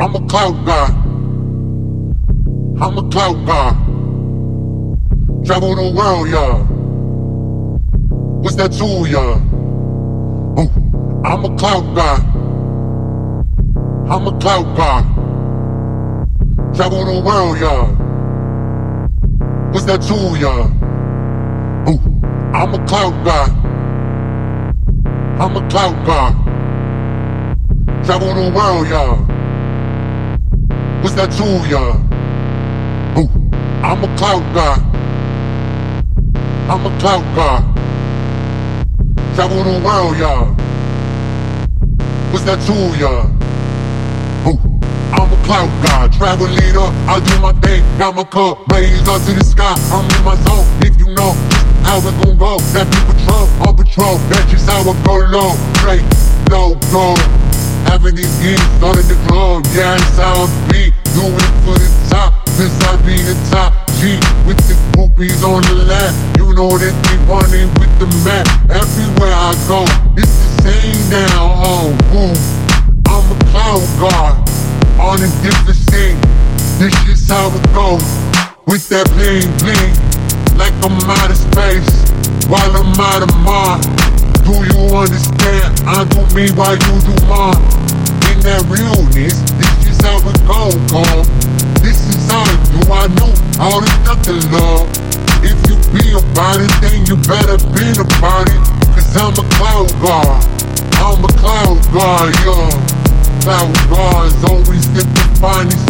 I'm a cloud guy. I'm a cloud guy. Travel the world, yeah. What's that to ya? Ooh, I'm a cloud guy. I'm a cloud guy. Travel the world, yeah. What's that to ya? Ooh, I'm a cloud guy. I'm a cloud guy. Travel the world, yeah. What's that ya? Ooh, I'm a cloud guy. I'm a cloud guy. Travel the world, y'all. What's that ya? Ooh, I'm a cloud guy, travel leader. I do my thing, got my cup raised up to the sky. I'm in my zone. If you know how it gon' go, that be patrol, on patrol. That's just how I go low, straight, low, go. Having these games started the club, yeah, it's how I be. Do it for the top, since I be the top G with the groupies on the left. You know that they running with the map. Everywhere I go, it's the same now. Oh, boom. I'm a cloud guard on a different scene. This is how it goes with that bling bling, like I'm out of space while I'm out of mind. Do you understand? I do me while you do mine. That realness, this is how it go, go. This is how I do. I know all the nothing love. If you be about it, then you better be about it. Cause I'm a cloud guard. I'm a cloud guard, yeah. Cloud guards always get the finest.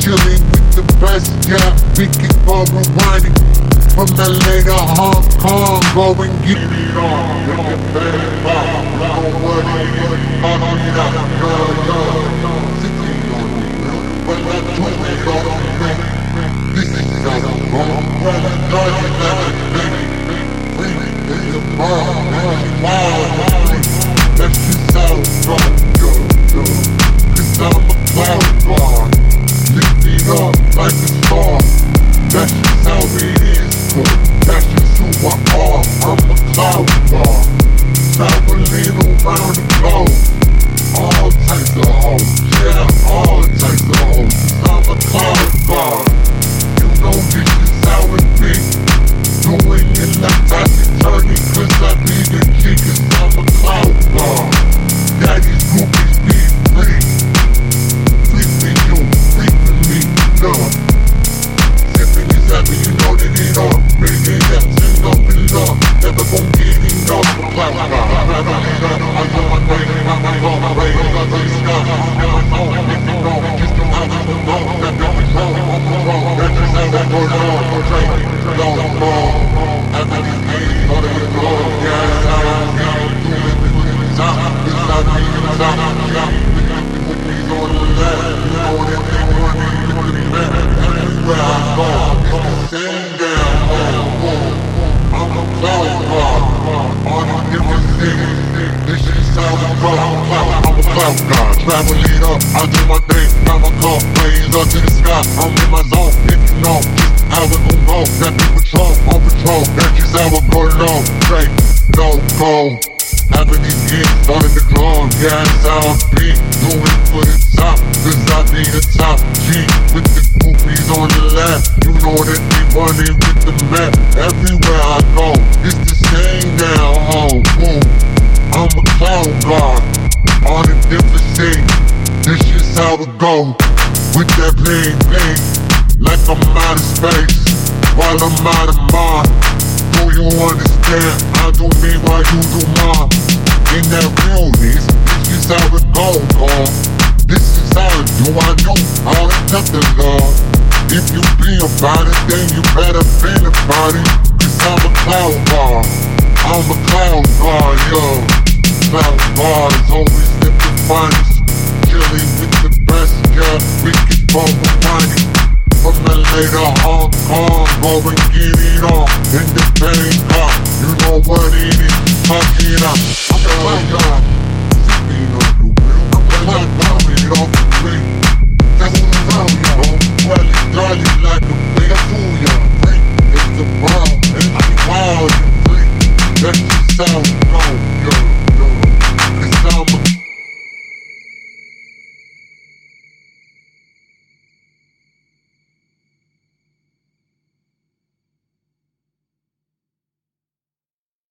Chilling with the best, yeah. We keep on rewinding. From LA to Hong Kong, go and get it on. The best pop, know It it You I'm a cloud guard On a I'm a cloud guard Traveling up I do my thing Got my car Blaze up to the sky. I'm in my zone Do it for the top, cause I be the top G with the on the left. You know that running with the map. Everywhere I go, it's the same boom. I'm a a different. This is how it go with that like I'm out of space while I'm out of mind. Do you understand? I do me while you do mine. In that realness, is how it go, God. This is how it do. I do all the nothing, love. If you be about it, then you better be about it. Cause I'm a cloud guard. I'm a cloud guard, yo. Cloud guard is always the finest. Chilling with the best, yeah. We can keep on rewinding. From LA to Hong Kong, go and get it on In the Bangkok, you know what it is Fuck it up, I'm a black guy